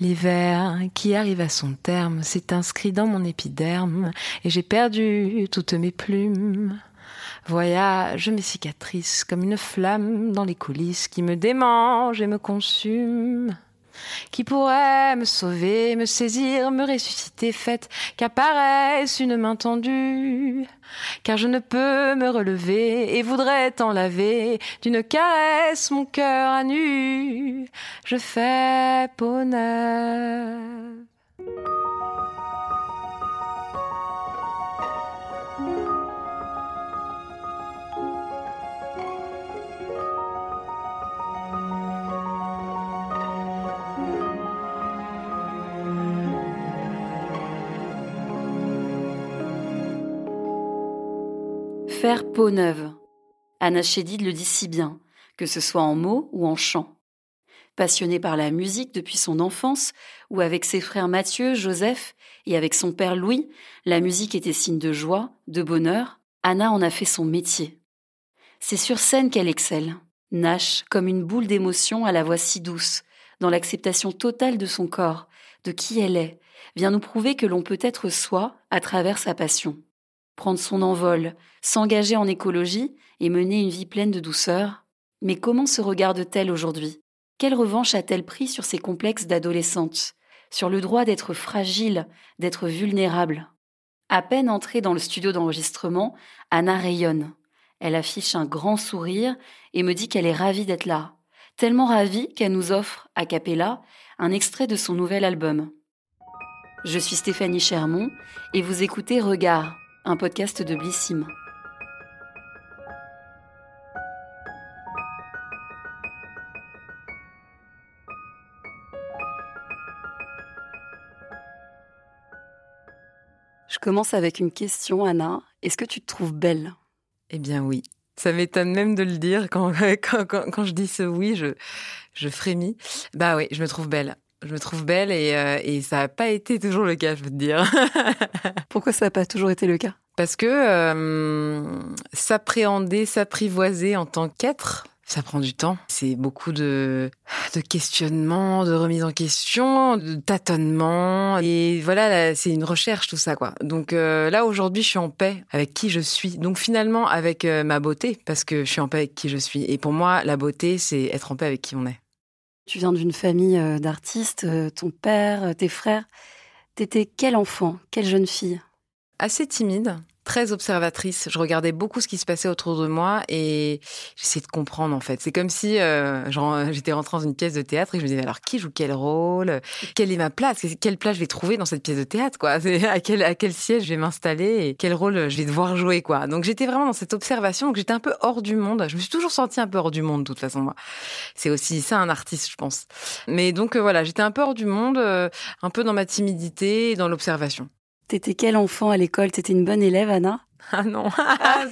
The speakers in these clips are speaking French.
L'hiver qui arrive à son terme s'est inscrit dans mon épiderme et j'ai perdu toutes mes plumes. Voyage mes cicatrices comme une flamme dans les coulisses qui me démange et me consume qui pourrait me sauver, me saisir, me ressusciter, faite qu'apparaisse une main tendue. Car je ne peux me relever et voudrais t'en laver d'une caresse mon cœur à nu. Je fais peau. Faire peau neuve. Anna Chédid le dit si bien, que ce soit en mots ou en chant. Passionnée par la musique depuis son enfance, où avec ses frères Mathieu, Joseph et avec son père Louis, la musique était signe de joie, de bonheur, Anna en a fait son métier. C'est sur scène qu'elle excelle, Nash comme une boule d'émotion à la voix si douce, dans l'acceptation totale de son corps, de qui elle est, vient nous prouver que l'on peut être soi à travers sa passion prendre son envol, s'engager en écologie et mener une vie pleine de douceur. Mais comment se regarde-t-elle aujourd'hui? Quelle revanche a-t-elle pris sur ses complexes d'adolescente Sur le droit d'être fragile, d'être vulnérable? À peine entrée dans le studio d'enregistrement, Anna rayonne. Elle affiche un grand sourire et me dit qu'elle est ravie d'être là. Tellement ravie qu'elle nous offre, a cappella, un extrait de son nouvel album. Je suis Stéphanie Chermont et vous écoutez Regard, un podcast de Blissim. Je commence avec une question, Anna. Est-ce que tu te trouves belle? Eh bien oui. Ça m'étonne même de le dire. Quand, je dis ce oui, je frémis. Bah oui, je me trouve belle je me trouve belle et, euh, et ça n'a pas été toujours le cas, je veux te dire. Pourquoi ça n'a pas toujours été le cas? Parce que euh, s'appréhender, s'apprivoiser en tant qu'être, ça prend du temps. C'est beaucoup de, de questionnements, de remise en question, de tâtonnements. Et voilà, c'est une recherche, tout ça, quoi. Donc euh, là, aujourd'hui, je suis en paix avec qui je suis. Donc finalement, avec ma beauté, parce que je suis en paix avec qui je suis. Et pour moi, la beauté, c'est être en paix avec qui on est. Tu viens d'une famille euh, d'artistes, euh, ton père, euh, tes frères. T'étais quel enfant, quelle jeune fille? Assez timide, très observatrice. Je regardais beaucoup ce qui se passait autour de moi et j'essayais de comprendre en fait. C'est comme si euh, j'étais rentrée dans une pièce de théâtre et je me disais alors qui joue quel rôle? Quelle est ma place? Quelle place je vais trouver dans cette pièce de théâtre quoi? À quel à quel siège je vais m'installer et quel rôle je vais devoir jouer quoi? Donc j'étais vraiment dans cette observation. Donc j'étais un peu hors du monde. Je me suis toujours sentie un peu hors du monde de toute façon moi. C'est aussi ça un artiste je pense. Mais donc euh, voilà j'étais un peu hors du monde, euh, un peu dans ma timidité et dans l'observation. T'étais quel enfant à l'école? T'étais une bonne élève, Anna? ah non,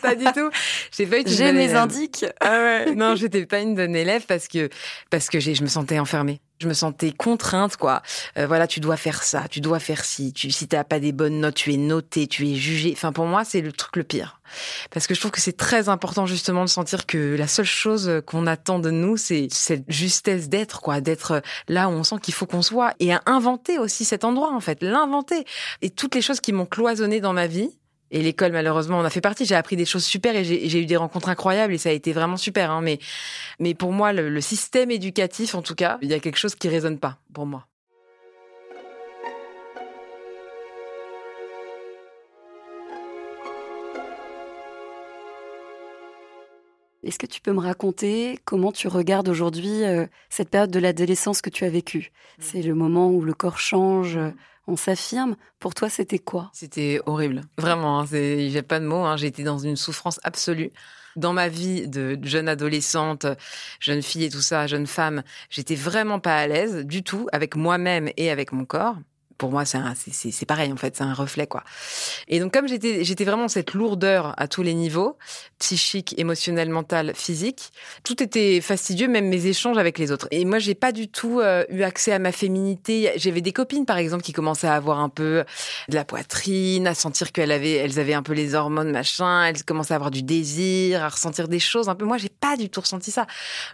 pas du tout. J'ai pas été J'ai mes indiques. Ah ouais. Non, j'étais pas une bonne élève parce que parce que je me sentais enfermée. Je me sentais contrainte, quoi. Euh, voilà, tu dois faire ça, tu dois faire ci. Tu, si t'as pas des bonnes notes, tu es noté, tu es jugé. Enfin, pour moi, c'est le truc le pire. Parce que je trouve que c'est très important justement de sentir que la seule chose qu'on attend de nous, c'est cette justesse d'être, quoi, d'être là où on sent qu'il faut qu'on soit et à inventer aussi cet endroit, en fait, l'inventer. Et toutes les choses qui m'ont cloisonné dans ma vie, et l'école, malheureusement, on a fait partie. J'ai appris des choses super et j'ai eu des rencontres incroyables et ça a été vraiment super. Hein. Mais, mais pour moi, le, système éducatif, en tout cas, il y a quelque chose qui résonne pas pour moi. Est-ce que tu peux me raconter comment tu regardes aujourd'hui euh, cette période de l'adolescence que tu as vécue? Mmh. C'est le moment où le corps change, on s'affirme. Pour toi, c'était quoi? C'était horrible. Vraiment, hein, j'ai pas de mots. Hein. Été dans une souffrance absolue. Dans ma vie de jeune adolescente, jeune fille et tout ça, jeune femme, j'étais vraiment pas à l'aise du tout avec moi-même et avec mon corps pour moi, c'est pareil en fait, c'est un reflet quoi. Et donc comme j'étais j'étais vraiment cette lourdeur à tous les niveaux, psychique, émotionnel, mental, physique, tout était fastidieux, même mes échanges avec les autres. Et moi, j'ai pas du tout euh, eu accès à ma féminité. J'avais des copines par exemple qui commençaient à avoir un peu de la poitrine, à sentir qu'elles avaient elles avaient un peu les hormones machin, elles commençaient à avoir du désir, à ressentir des choses un peu. Moi, j'ai pas du tout ressenti ça.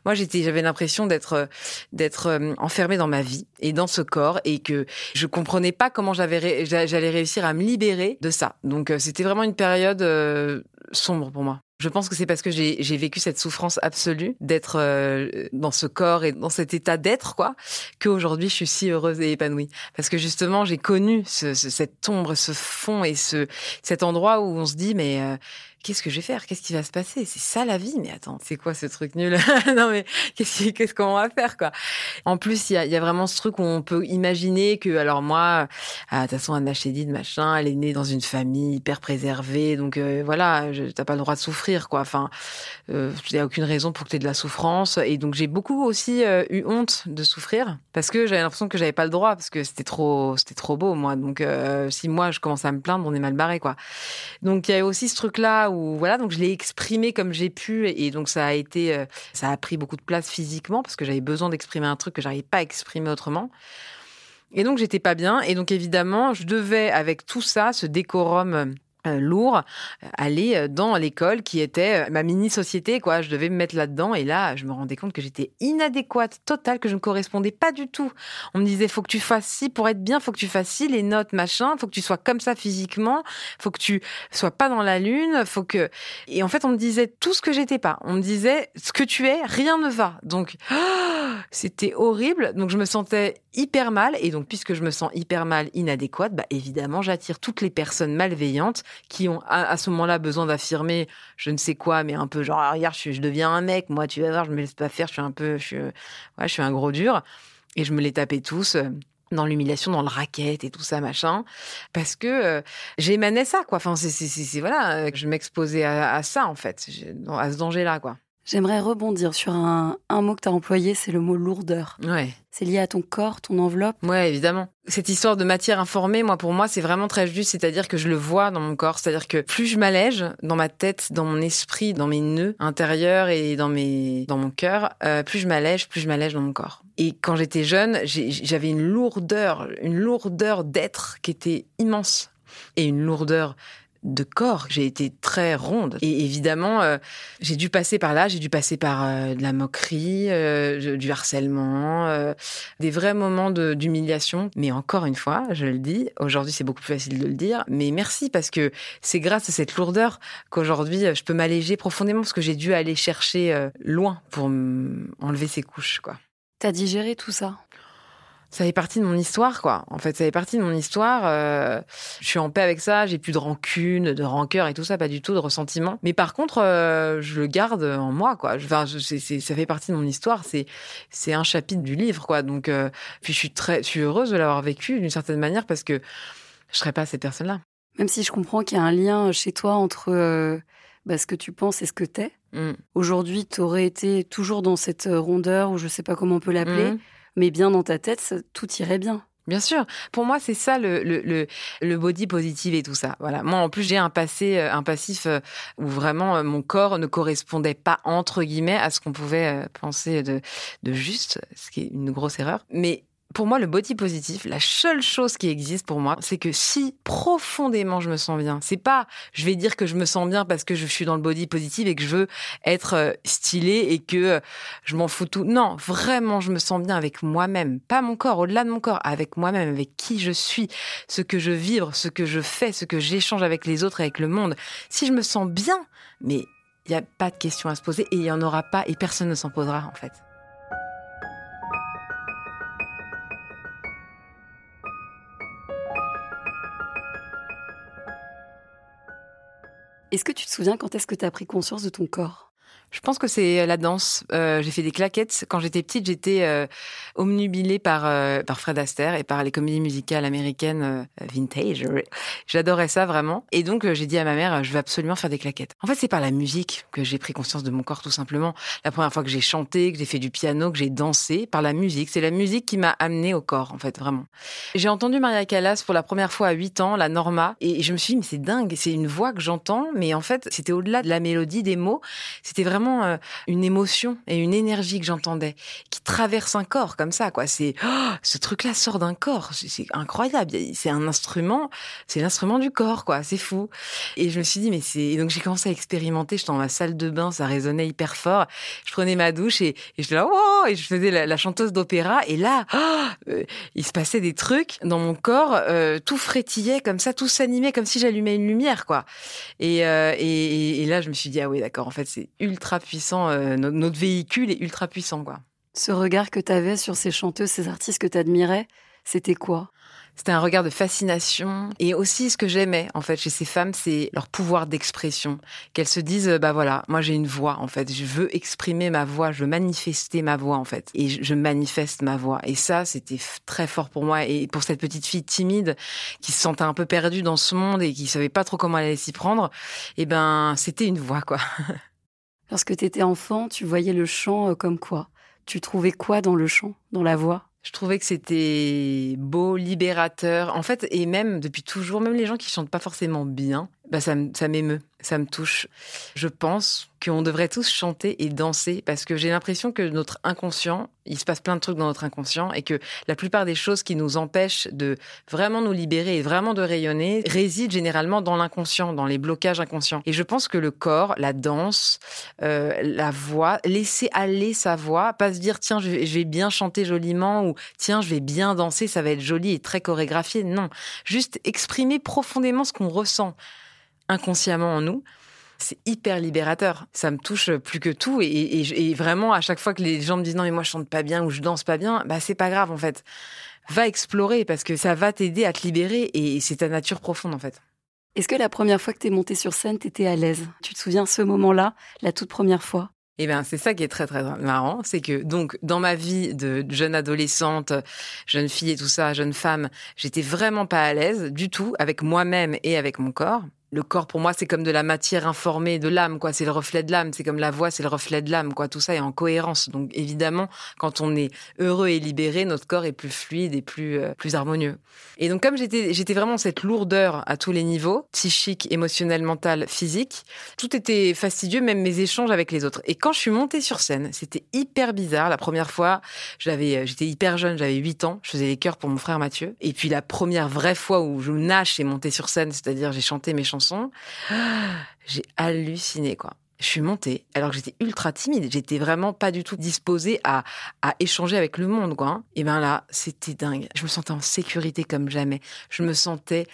Moi, j'étais j'avais l'impression d'être d'être euh, enfermée dans ma vie et dans ce corps et que je comprenais pas comment j'avais j'allais réussir à me libérer de ça. Donc euh, c'était vraiment une période euh, sombre pour moi. Je pense que c'est parce que j'ai vécu cette souffrance absolue d'être euh, dans ce corps et dans cet état d'être, quoi, qu'aujourd'hui je suis si heureuse et épanouie. Parce que justement, j'ai connu ce, cette ombre, ce fond et ce cet endroit où on se dit mais qu'est-ce que je vais faire? Qu'est-ce qui va se passer? C'est ça la vie? Mais attends, c'est quoi ce truc nul? Non mais qu'est-ce qu'on va faire quoi? En plus, il y a, y a, vraiment ce truc où on peut imaginer que alors moi, ah, de toute façon Anna Chédid machin, elle est née dans une famille hyper préservée, donc euh, voilà, t'as pas le droit de souffrir quoi. Enfin, euh, n'y a aucune raison pour que tu aies de la souffrance. Et donc j'ai beaucoup aussi euh, eu honte de souffrir parce que j'avais l'impression que j'avais pas le droit parce que c'était trop trop beau moi. Donc euh, si moi je commence à me plaindre, on est mal barré quoi. Donc il y a aussi ce truc là voilà, donc je l'ai exprimé comme j'ai pu et donc ça a été, euh, ça a pris beaucoup de place physiquement parce que j'avais besoin d'exprimer un truc que j'arrivais pas à exprimer autrement. Et donc j'étais pas bien et donc évidemment je devais avec tout ça, ce décorum lourd euh, aller euh, dans l'école qui était ma mini société quoi. Je devais me mettre là-dedans et là je me rendais compte que j'étais inadéquate totale que je ne correspondais pas du tout. On me disait faut que tu fasses ci pour être bien faut que tu fasses ci les notes machin faut que tu sois comme ça physiquement faut que tu sois pas dans la lune faut que et en fait on me disait tout ce que j'étais pas. On me disait ce que tu es rien ne va. Donc c'était horrible donc je me sentais hyper mal et donc puisque je me sens hyper mal inadéquate bah évidemment j'attire toutes les personnes malveillantes qui ont à, ce moment-là besoin d'affirmer je ne sais quoi, mais un peu genre, ah, regarde, je, deviens un mec, moi, tu vas voir, je me laisse pas faire, je suis un peu, je suis, un gros dur. Et je me les tapais tous euh, dans l'humiliation, dans le racket et tout ça, machin, parce que euh, j'émanais ça, quoi. Enfin, c'est, voilà, je m'exposais à, ça, en fait, à ce danger-là, quoi. J'aimerais rebondir sur un, un mot que tu as employé, c'est le mot lourdeur. Ouais. C'est lié à ton corps, ton enveloppe? Ouais, évidemment. Cette histoire de matière informée, moi, pour moi, c'est vraiment très juste. C'est-à-dire que je le vois dans mon corps. C'est-à-dire que plus je m'allège dans ma tête, dans mon esprit, dans mes nœuds intérieurs et dans mes, dans mon cœur, euh, plus je m'allège, plus je m'allège dans mon corps. Et quand j'étais jeune, j'avais une lourdeur, une lourdeur d'être qui était immense et une lourdeur de corps. J'ai été très ronde. Et évidemment, euh, j'ai dû passer par là, j'ai dû passer par euh, de la moquerie, euh, du harcèlement, des vrais moments d'humiliation. Mais encore une fois, je le dis, aujourd'hui c'est beaucoup plus facile de le dire, mais merci parce que c'est grâce à cette lourdeur qu'aujourd'hui je peux m'alléger profondément parce que j'ai dû aller chercher loin pour enlever ces couches, quoi. T'as digéré tout ça? Ça fait partie de mon histoire, quoi. En fait, ça fait partie de mon histoire. Euh, je suis en paix avec ça. J'ai plus de rancune, de rancœur et tout ça, pas du tout de ressentiment. Mais par contre, euh, je le garde en moi, quoi. Enfin, c'est, ça fait partie de mon histoire. C'est, c'est un chapitre du livre, quoi. Donc, euh, puis je suis très, je suis heureuse de l'avoir vécu d'une certaine manière parce que je serais pas cette personne-là. Même si je comprends qu'il y a un lien chez toi entre bah, ce que tu penses et ce que t'es. Mm. Aujourd'hui, tu aurais été toujours dans cette rondeur, ou je sais pas comment on peut l'appeler. Mm mais bien dans ta tête, tout irait bien. Bien sûr. Pour moi, c'est ça le, le, le, body positive et tout ça. Voilà. Moi, en plus, j'ai un passé, euh, un passif euh, où vraiment euh, mon corps ne correspondait pas entre guillemets à ce qu'on pouvait penser de, de juste, ce qui est une grosse erreur. Mais pour moi, le body positif, la seule chose qui existe pour moi, c'est que si profondément je me sens bien, c'est pas, je vais dire que je me sens bien parce que je suis dans le body positif et que je veux être euh, stylé et que euh, je m'en fous tout. Non, vraiment, je me sens bien avec moi-même, pas mon corps, au-delà de mon corps, avec moi-même, avec qui je suis, ce que je vibre, ce que je fais, ce que j'échange avec les autres, avec le monde. Si je me sens bien, mais il n'y a pas de question à se poser et il n'y en aura pas et personne ne s'en posera en fait. Est-ce que tu te souviens quand est-ce que tu as pris conscience de ton corps? Je pense que c'est la danse. Euh, j'ai fait des claquettes. Quand j'étais petite, j'étais euh, omnubilée par, euh, par Fred Astaire et par les comédies musicales américaines euh, vintage. J'adorais ça vraiment. Et donc, j'ai dit à ma mère, je vais absolument faire des claquettes. En fait, c'est par la musique que j'ai pris conscience de mon corps, tout simplement. La première fois que j'ai chanté, que j'ai fait du piano, que j'ai dansé, par la musique. C'est la musique qui m'a amenée au corps, en fait, vraiment. J'ai entendu Maria Callas pour la première fois à 8 ans, la Norma, et je me suis dit, mais c'est dingue, c'est une voix que j'entends, mais en fait, c'était au-delà de la mélodie, des mots. C'était vraiment euh, une émotion et une énergie que j'entendais qui traverse un corps comme ça quoi. C'est oh, ce truc là sort d'un corps. C'est incroyable. C'est un instrument c'est l'instrument du corps quoi. C'est fou. Et je me suis dit mais c'est donc j'ai commencé à expérimenter. J'étais dans ma salle de bain ça résonnait hyper fort. Je prenais ma douche et, oh et je faisais la, chanteuse d'opéra. Et là oh, euh, il se passait des trucs dans mon corps euh, tout frétillait comme ça tout s'animait comme si j'allumais une lumière quoi. Et, et, et là je me suis dit ah oui d'accord en fait c'est ultra puissant. Euh, notre, véhicule est ultra puissant, quoi. Ce regard que tu avais sur ces chanteuses, ces artistes que tu admirais, c'était quoi? C'était un regard de fascination. Et aussi, ce que j'aimais, en fait, chez ces femmes, c'est leur pouvoir d'expression. Qu'elles se disent, bah voilà, moi j'ai une voix, en fait. Je veux exprimer ma voix, je veux manifester ma voix, en fait. Et je manifeste ma voix. Et ça, c'était très fort pour moi. Et pour cette petite fille timide, qui se sentait un peu perdue dans ce monde et qui savait pas trop comment elle allait s'y prendre, eh ben, c'était une voix, quoi. Lorsque tu étais enfant, tu voyais le chant euh, comme quoi? Tu trouvais quoi dans le chant, dans la voix? Je trouvais que c'était beau, libérateur. En fait, et même depuis toujours, même les gens qui chantent pas forcément bien, bah ça, ça m'émeut, ça me touche. Je pense qu'on devrait tous chanter et danser parce que j'ai l'impression que notre inconscient, il se passe plein de trucs dans notre inconscient et que la plupart des choses qui nous empêchent de vraiment nous libérer et vraiment de rayonner résident généralement dans l'inconscient, dans les blocages inconscients. Et je pense que le corps, la danse, euh, la voix, laisser aller sa voix, pas se dire tiens je vais, bien chanter joliment ou tiens je vais bien danser, ça va être joli et très chorégraphié. Non, juste exprimer profondément ce qu'on ressent inconsciemment en nous, c'est hyper libérateur. Ça me touche plus que tout. Et, vraiment, à chaque fois que les gens me disent non, mais moi je chante pas bien ou je danse pas bien, bah c'est pas grave en fait. Va explorer parce que ça va t'aider à te libérer et c'est ta nature profonde en fait. Est-ce que la première fois que tu es montée sur scène, tu étais à l'aise? Tu te souviens ce moment-là, la toute première fois? Eh bien, c'est ça qui est très très marrant, c'est que donc dans ma vie de jeune adolescente, jeune fille et tout ça, jeune femme, j'étais vraiment pas à l'aise du tout avec moi-même et avec mon corps le corps pour moi c'est comme de la matière informée de l'âme quoi. C'est le reflet de l'âme. C'est comme la voix c'est le reflet de l'âme quoi. Tout ça est en cohérence. Donc évidemment quand on est heureux et libéré notre corps est plus fluide et plus euh, plus harmonieux. Et donc comme j'étais j'étais vraiment cette lourdeur à tous les niveaux psychique émotionnel mental physique tout était fastidieux même mes échanges avec les autres. Et quand je suis montée sur scène c'était hyper bizarre. La première fois j'avais euh, j'étais hyper jeune j'avais 8 ans je faisais les chœurs pour mon frère Mathieu. Et puis la première vraie fois où je nage et montée sur scène c'est-à-dire j'ai chanté mes chansons j'ai halluciné, quoi. Je suis montée, alors que j'étais ultra timide. J'étais vraiment pas du tout disposée à, à échanger avec le monde, quoi. Et ben là, c'était dingue. Je me sentais en sécurité comme jamais. Je me sentais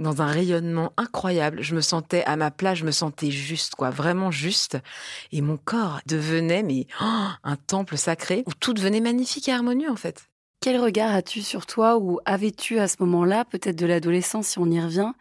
dans un rayonnement incroyable. Je me sentais à ma place, je me sentais juste, quoi, vraiment juste. Et mon corps devenait, mais oh, un temple sacré où tout devenait magnifique et harmonieux, en fait. Quel regard as-tu sur toi ou avais-tu à ce moment-là, peut-être de l'adolescence si on y revient,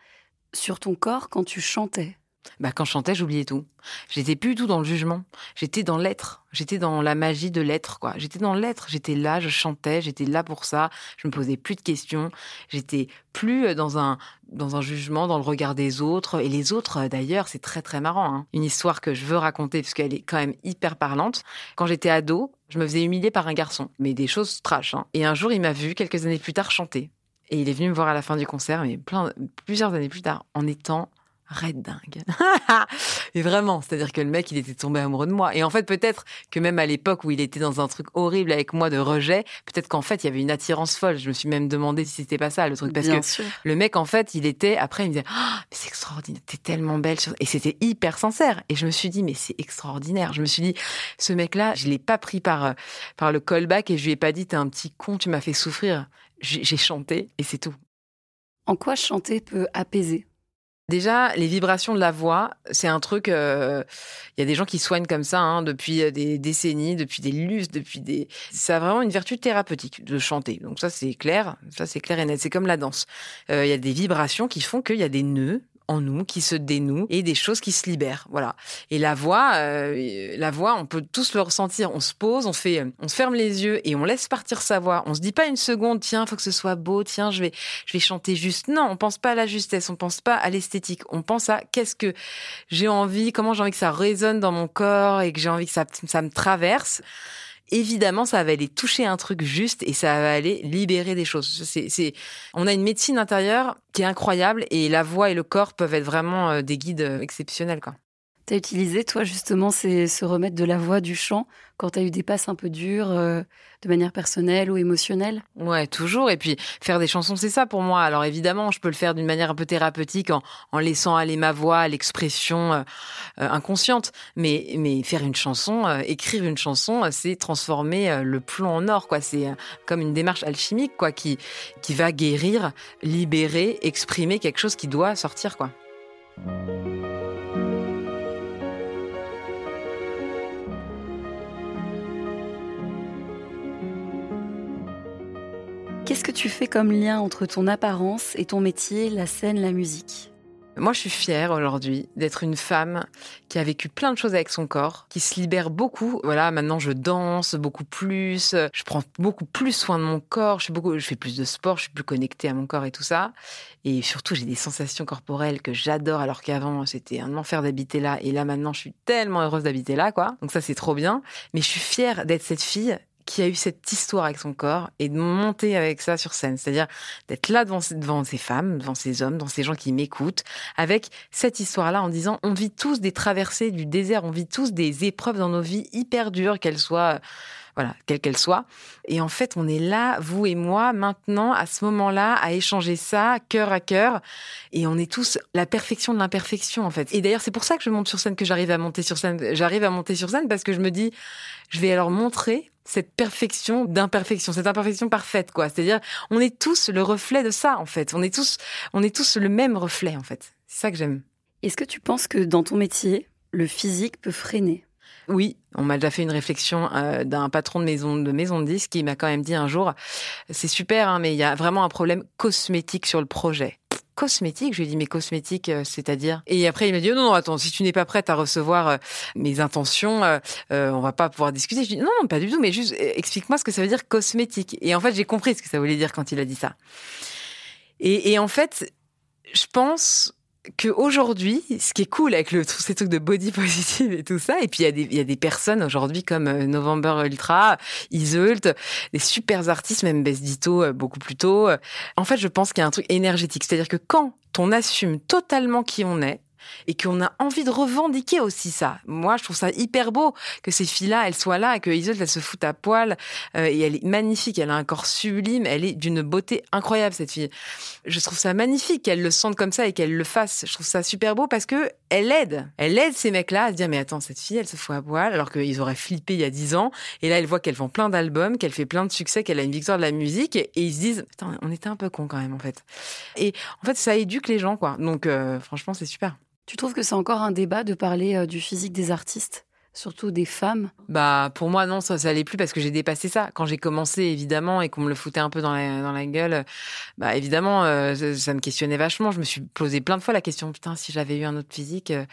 sur ton corps quand tu chantais? Bah, quand je chantais, j'oubliais tout. J'étais plus du tout dans le jugement. J'étais dans l'être. J'étais dans la magie de l'être, quoi. J'étais dans l'être. J'étais là, je chantais, j'étais là pour ça. Je me posais plus de questions. J'étais plus dans un, dans un jugement, dans le regard des autres. Et les autres, d'ailleurs, c'est très, très marrant. Hein. Une histoire que je veux raconter, parce qu'elle est quand même hyper parlante. Quand j'étais ado, je me faisais humilier par un garçon. Mais des choses trash, hein. Et un jour, il m'a vu, quelques années plus tard, chanter. Et il est venu me voir à la fin du concert, mais plein, plusieurs années plus tard, en étant red dingue. et vraiment, c'est-à-dire que le mec, il était tombé amoureux de moi. Et en fait, peut-être que même à l'époque où il était dans un truc horrible avec moi de rejet, peut-être qu'en fait, il y avait une attirance folle. Je me suis même demandé si c'était pas ça le truc. Parce que le mec, en fait, il était, après, il me disait, oh, mais c'est extraordinaire, t'es tellement belle. Et c'était hyper sincère. Et je me suis dit, mais c'est extraordinaire. Je me suis dit, ce mec-là, je l'ai pas pris par, euh, par le callback et je lui ai pas dit, t'es un petit con, tu m'as fait souffrir j'ai chanté et c'est tout. En quoi chanter peut apaiser? Déjà, les vibrations de la voix, c'est un truc. Il euh, y a des gens qui soignent comme ça hein, depuis euh, des décennies, depuis des lustres, depuis des. Ça a vraiment une vertu thérapeutique de chanter. Donc ça, c'est clair. Ça, c'est clair et net. C'est comme la danse. Il euh, y a des vibrations qui font qu'il y a des nœuds en nous, qui se dénouent et des choses qui se libèrent. Voilà. Et la voix, euh, la voix, on peut tous le ressentir. On se pose, on fait, on se ferme les yeux et on laisse partir sa voix. On se dit pas une seconde, tiens, faut que ce soit beau, tiens, je vais, je vais chanter juste. Non, on pense pas à la justesse, on pense pas à l'esthétique. On pense à qu'est-ce que j'ai envie, comment j'ai envie que ça résonne dans mon corps et que j'ai envie que ça, ça me traverse évidemment, ça va aller toucher un truc juste et ça va aller libérer des choses. C'est, on a une médecine intérieure qui est incroyable et la voix et le corps peuvent être vraiment euh, des guides euh, exceptionnels, quoi. T'as utilisé, toi, justement, c'est ce remède de la voix, du chant, quand t'as eu des passes un peu dures, euh, de manière personnelle ou émotionnelle? Ouais, toujours. Et puis, faire des chansons, c'est ça pour moi. Alors, évidemment, je peux le faire d'une manière un peu thérapeutique, en, en laissant aller ma voix, l'expression euh, euh, inconsciente. Mais, mais faire une chanson, écrire une chanson, c'est transformer le plomb en or, quoi. C'est comme une démarche alchimique, quoi, qui, qui va guérir, libérer, exprimer quelque chose qui doit sortir, quoi. Qu'est-ce que tu fais comme lien entre ton apparence et ton métier, la scène, la musique? Moi, je suis fière aujourd'hui d'être une femme qui a vécu plein de choses avec son corps, qui se libère beaucoup. Voilà, maintenant je danse beaucoup plus, je prends beaucoup plus soin de mon corps, je, fais plus de sport, je suis plus connectée à mon corps et tout ça. Et surtout, j'ai des sensations corporelles que j'adore, alors qu'avant c'était un enfer d'habiter là. Et là, maintenant, je suis tellement heureuse d'habiter là, quoi. Donc ça, c'est trop bien. Mais je suis fière d'être cette fille qui a eu cette histoire avec son corps et de monter avec ça sur scène. C'est-à-dire d'être là devant, ces femmes, devant ces hommes, devant ces gens qui m'écoutent, avec cette histoire-là en disant on vit tous des traversées du désert, on vit tous des épreuves dans nos vies hyper dures, qu'elles soient voilà, quelle qu'elle soit. Et en fait, on est là, vous et moi, maintenant, à ce moment-là, à échanger ça, cœur à cœur. Et on est tous la perfection de l'imperfection, en fait. Et d'ailleurs, c'est pour ça que je monte sur scène, que j'arrive à monter sur scène. J'arrive à monter sur scène parce que je me dis, je vais alors montrer cette perfection d'imperfection, cette imperfection parfaite, quoi. C'est-à-dire, on est tous le reflet de ça, en fait. On est tous, on est tous le même reflet, en fait. C'est ça que j'aime. Est-ce que tu penses que dans ton métier, le physique peut freiner? Oui, on m'a déjà fait une réflexion euh, d'un patron de maison de maison de disques qui m'a quand même dit un jour, c'est super, hein, mais il y a vraiment un problème cosmétique sur le projet cosmétique. Je lui ai dit, mais cosmétique, euh, c'est-à-dire? Et après, il m'a dit, oh non, non, attends, si tu n'es pas prête à recevoir euh, mes intentions, euh, on va pas pouvoir discuter. Je lui ai dit, non, non, pas du tout, mais juste explique-moi ce que ça veut dire cosmétique. Et en fait, j'ai compris ce que ça voulait dire quand il a dit ça. Et, et en fait, je pense qu'aujourd'hui, ce qui est cool avec le, ces trucs de body positive et tout ça, et puis il y a des, il y a des personnes aujourd'hui comme euh, November Ultra, Isult, des super artistes, même Bess Dito euh, beaucoup plus tôt. En fait, je pense qu'il y a un truc énergétique. C'est-à-dire que quand on assume totalement qui on est, et qu'on a envie de revendiquer aussi ça. Moi, je trouve ça hyper beau que ces filles-là, elles soient là et que Isolde, elle se fout à poil euh, et elle est magnifique, elle a un corps sublime, elle est d'une beauté incroyable cette fille. Je trouve ça magnifique qu'elle le sente comme ça et qu'elle le fasse. Je trouve ça super beau parce que elle aide, elle aide ces mecs-là à se dire mais attends cette fille, elle se fout à poil alors qu'ils auraient flippé il y a dix ans et là elle voit qu'elle vend plein d'albums, qu'elle fait plein de succès, qu'elle a une victoire de la musique et, ils se disent on était un peu con quand même en fait. Et en fait ça éduque les gens quoi. Donc euh, franchement c'est super. Tu trouves que c'est encore un débat de parler euh, du physique des artistes surtout des femmes? Bah pour moi non, ça ça allait plus parce que j'ai dépassé ça. Quand j'ai commencé évidemment et qu'on me le foutait un peu dans la, gueule, bah évidemment euh, ça, me questionnait vachement. Je me suis posé plein de fois la question putain si j'avais eu un autre physique, euh,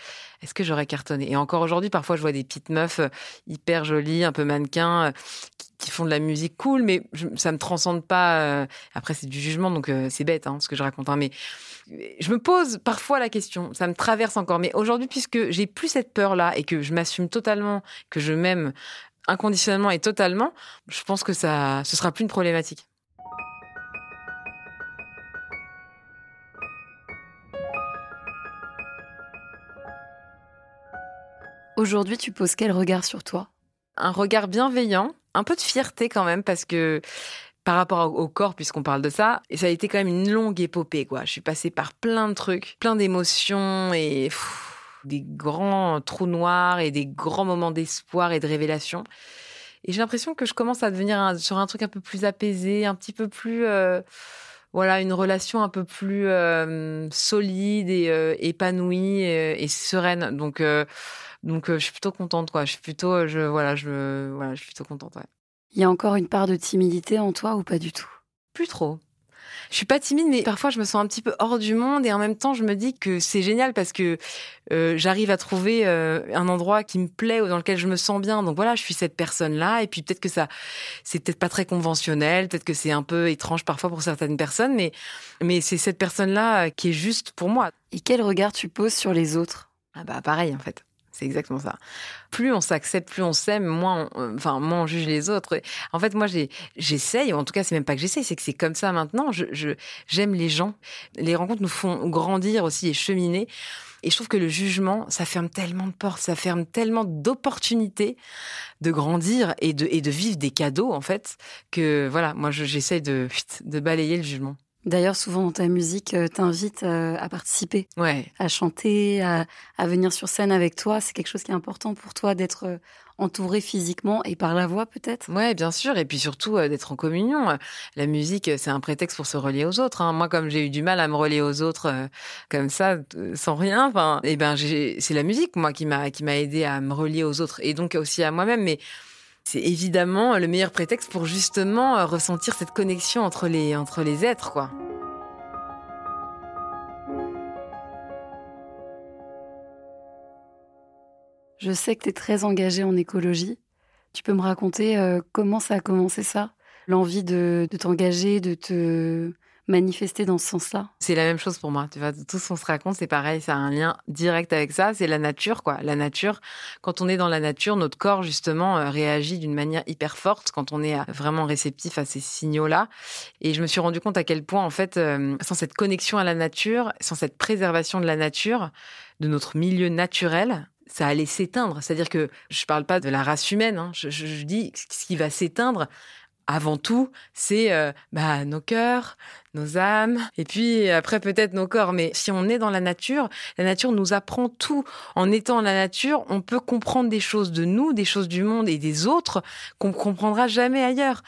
est-ce que j'aurais cartonné? Et encore aujourd'hui parfois je vois des petites meufs hyper jolies, un peu mannequins qui, font de la musique cool, mais ça me transcende pas. après c'est du jugement donc c'est bête hein, ce que je raconte, hein, mais je me pose parfois la question, ça me traverse encore, mais aujourd'hui, puisque j'ai plus cette peur-là et que je m'assume totalement, que je m'aime inconditionnellement et totalement, je pense que ça, ce sera plus une problématique. Aujourd'hui, tu poses quel regard sur toi? Un regard bienveillant, un peu de fierté quand même, parce que par rapport au corps, puisqu'on parle de ça. Et ça a été quand même une longue épopée, quoi. Je suis passée par plein de trucs, plein d'émotions et des grands trous noirs et des grands moments d'espoir et de révélation. Et j'ai l'impression que je commence à devenir sur un truc un peu plus apaisé, un petit peu plus, euh, voilà, une relation un peu plus euh, solide et euh, épanouie et, sereine. Donc, donc, je suis plutôt contente, quoi. Je suis plutôt, je, voilà, je, voilà, je suis plutôt contente. Ouais. Il y a encore une part de timidité en toi ou pas du tout? Plus trop. Je suis pas timide, mais parfois je me sens un petit peu hors du monde et en même temps je me dis que c'est génial parce que euh, j'arrive à trouver euh, un endroit qui me plaît ou dans lequel je me sens bien. Donc voilà, je suis cette personne-là et puis peut-être que ça, c'est peut-être pas très conventionnel, peut-être que c'est un peu étrange parfois pour certaines personnes, mais mais c'est cette personne-là qui est juste pour moi. Et quel regard tu poses sur les autres? Ah bah pareil en fait. C'est exactement ça. Plus on s'accepte, plus on s'aime, moins on, euh, enfin, moins on juge les autres. En fait, moi, j'essaye, en tout cas, c'est même pas que j'essaye, c'est que c'est comme ça maintenant. Je, j'aime les gens. Les rencontres nous font grandir aussi et cheminer. Et je trouve que le jugement, ça ferme tellement de portes, ça ferme tellement d'opportunités de grandir et de, et de vivre des cadeaux, en fait, que voilà, moi, j'essaye de, de balayer le jugement. D'ailleurs, souvent dans ta musique, euh, t'invites euh, à participer, ouais. à chanter, à, venir sur scène avec toi. C'est quelque chose qui est important pour toi d'être euh, entouré physiquement et par la voix peut-être? Ouais, bien sûr. Et puis surtout d'être en communion. La musique, c'est un prétexte pour se relier aux autres. Hein. Moi, comme j'ai eu du mal à me relier aux autres comme ça, sans rien, enfin, eh ben, c'est la musique, moi, qui m'a qui m'a aidé à me relier aux autres et donc aussi à moi-même. Mais c'est évidemment le meilleur prétexte pour justement euh, ressentir cette connexion entre les, êtres, quoi. Je sais que tu es très engagée en écologie. Tu peux me raconter euh, comment ça a commencé ça? L'envie de t'engager, de te manifester dans ce sens-là C'est la même chose pour moi. Tu vois, tout ce qu'on se raconte, c'est pareil, ça a un lien direct avec ça. C'est la nature, quoi. La nature, quand on est dans la nature, notre corps, justement, euh, réagit d'une manière hyper forte quand on est euh, vraiment réceptif à ces signaux-là. Et je me suis rendu compte à quel point, en fait, euh, sans cette connexion à la nature, sans cette préservation de la nature, de notre milieu naturel, ça allait s'éteindre. C'est-à-dire que je ne parle pas de la race humaine, hein. je, je, dis ce qui va s'éteindre avant tout, c'est euh, bah, nos cœurs, nos âmes, et puis après peut-être nos corps. Mais si on est dans la nature, la nature nous apprend tout. En étant la nature, on peut comprendre des choses de nous, des choses du monde et des autres qu'on ne comprendra jamais ailleurs.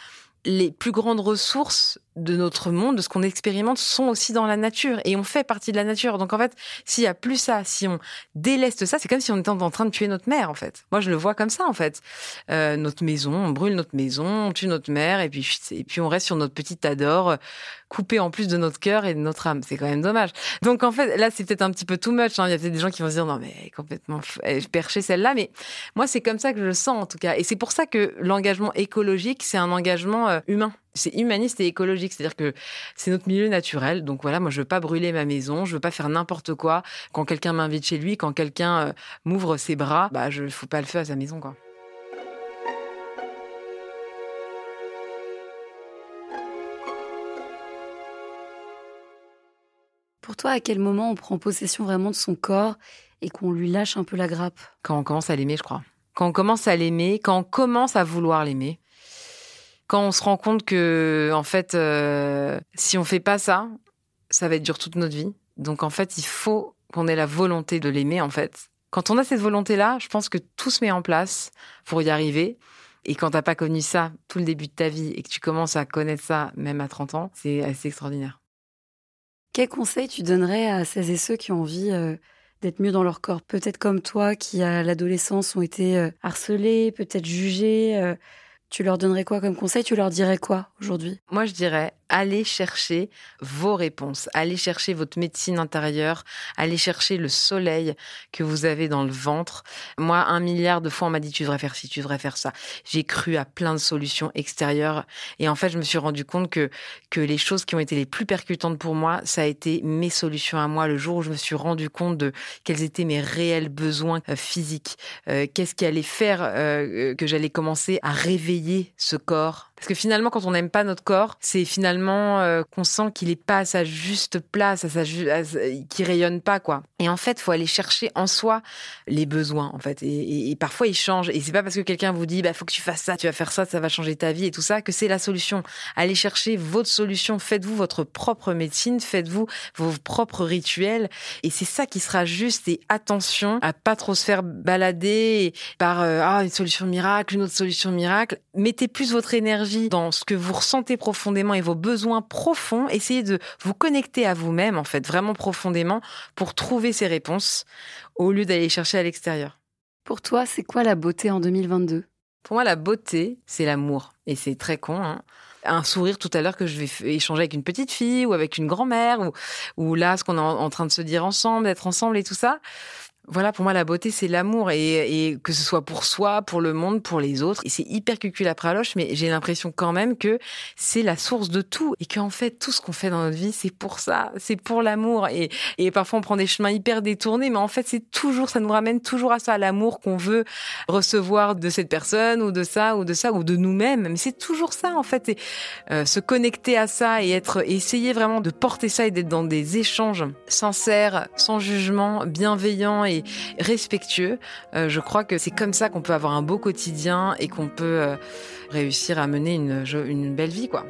Les plus grandes ressources de notre monde, de ce qu'on expérimente, sont aussi dans la nature et on fait partie de la nature. Donc en fait, s'il y a plus ça, si on déleste ça, c'est comme si on était en train de tuer notre mère en fait. Moi, je le vois comme ça en fait. Euh, notre maison, on brûle notre maison, on tue notre mère et puis et puis on reste sur notre petite adore, coupé en plus de notre cœur et de notre âme. C'est quand même dommage. Donc en fait, là, c'est peut-être un petit peu too much. Hein. Il y a peut-être des gens qui vont se dire non mais complètement perché celle-là, mais moi c'est comme ça que je le sens en tout cas. Et c'est pour ça que l'engagement écologique, c'est un engagement euh, humain c'est humaniste et écologique, c'est-à-dire que c'est notre milieu naturel. Donc voilà, moi je veux pas brûler ma maison, je veux pas faire n'importe quoi. Quand quelqu'un m'invite chez lui, quand quelqu'un euh, m'ouvre ses bras, bah je fous pas le feu à sa maison quoi. Pour toi, à quel moment on prend possession vraiment de son corps et qu'on lui lâche un peu la grappe? Quand on commence à l'aimer, je crois. Quand on commence à l'aimer, quand on commence à vouloir l'aimer, quand on se rend compte que, en fait, euh, si on fait pas ça, ça va être dur toute notre vie. Donc, en fait, il faut qu'on ait la volonté de l'aimer, en fait. Quand on a cette volonté-là, je pense que tout se met en place pour y arriver. Et quand t'as pas connu ça tout le début de ta vie et que tu commences à connaître ça même à 30 ans, c'est assez extraordinaire. Quel conseil tu donnerais à celles et ceux qui ont envie euh, d'être mieux dans leur corps? Peut-être comme toi qui à l'adolescence ont été euh, harcelés, peut-être jugés. Tu leur donnerais quoi comme conseil? Tu leur dirais quoi aujourd'hui? Moi, je dirais allez chercher vos réponses, allez chercher votre médecine intérieure, allez chercher le soleil que vous avez dans le ventre. Moi, un milliard de fois, on m'a dit tu devrais faire ci, tu devrais faire ça. J'ai cru à plein de solutions extérieures et en fait, je me suis rendu compte que que les choses qui ont été les plus percutantes pour moi, ça a été mes solutions à moi. Le jour où je me suis rendu compte de quels étaient mes réels besoins euh, physiques, euh, qu'est-ce qui allait faire euh, que j'allais commencer à réveiller ce corps parce que finalement, quand on n'aime pas notre corps, c'est finalement euh, qu'on sent qu'il est pas à sa juste place, à sa qui rayonne pas quoi. Et en fait, faut aller chercher en soi les besoins en fait. Et, parfois ils changent. Et c'est pas parce que quelqu'un vous dit bah faut que tu fasses ça, tu vas faire ça, ça va changer ta vie et tout ça que c'est la solution. Allez chercher votre solution. Faites-vous votre propre médecine, faites-vous vos propres rituels. Et c'est ça qui sera juste. Et attention à pas trop se faire balader par euh, ah une solution miracle, une autre solution miracle. Mettez plus votre énergie dans ce que vous ressentez profondément et vos besoins profonds. Essayez de vous connecter à vous-même, en fait, vraiment profondément, pour trouver ces réponses, au lieu d'aller chercher à l'extérieur. Pour toi, c'est quoi la beauté en 2022 Pour moi, la beauté, c'est l'amour. Et c'est très con, hein un sourire tout à l'heure que je vais échanger avec une petite fille ou avec une grand-mère ou, ou là ce qu'on est en train de se dire ensemble, d'être ensemble et tout ça voilà, pour moi, la beauté, c'est l'amour. Et, que ce soit pour soi, pour le monde, pour les autres. Et c'est hyper cucul après loche, mais j'ai l'impression quand même que c'est la source de tout. Et qu'en fait, tout ce qu'on fait dans notre vie, c'est pour ça. C'est pour l'amour. Et, et parfois, on prend des chemins hyper détournés, mais en fait, c'est toujours, ça nous ramène toujours à ça, à l'amour qu'on veut recevoir de cette personne, ou de ça, ou de ça, ou de nous-mêmes. Mais c'est toujours ça, en fait. Et, euh, se connecter à ça et être, essayer vraiment de porter ça et d'être dans des échanges sincères, sans jugement, bienveillants et respectueux. Euh, je crois que c'est comme ça qu'on peut avoir un beau quotidien et qu'on peut euh, réussir à mener une, belle vie, quoi.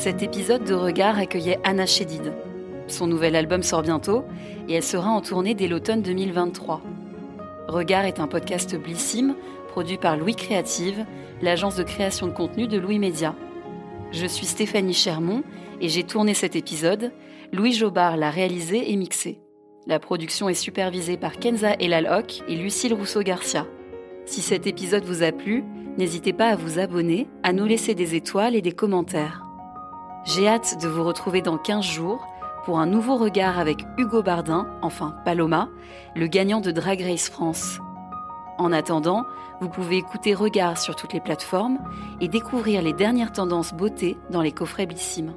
Cet épisode de Regard accueillait Anna Chédid. Son nouvel album sort bientôt et elle sera en tournée dès l'automne 2023. Regard est un podcast Blissim, produit par Louis Créative, l'agence de création de contenu de Louis Média. Je suis Stéphanie Chermont et j'ai tourné cet épisode. Louis Jobard l'a réalisé et mixé. La production est supervisée par Kenza Elalhoc et Lucille Rousseau-Garcia. Si cet épisode vous a plu, n'hésitez pas à vous abonner, à nous laisser des étoiles et des commentaires. J'ai hâte de vous retrouver dans 15 jours pour un nouveau regard avec Hugo Bardin, enfin Paloma, le gagnant de Drag Race France. En attendant, vous pouvez écouter Regard sur toutes les plateformes et découvrir les dernières tendances beauté dans les coffrets Blissim.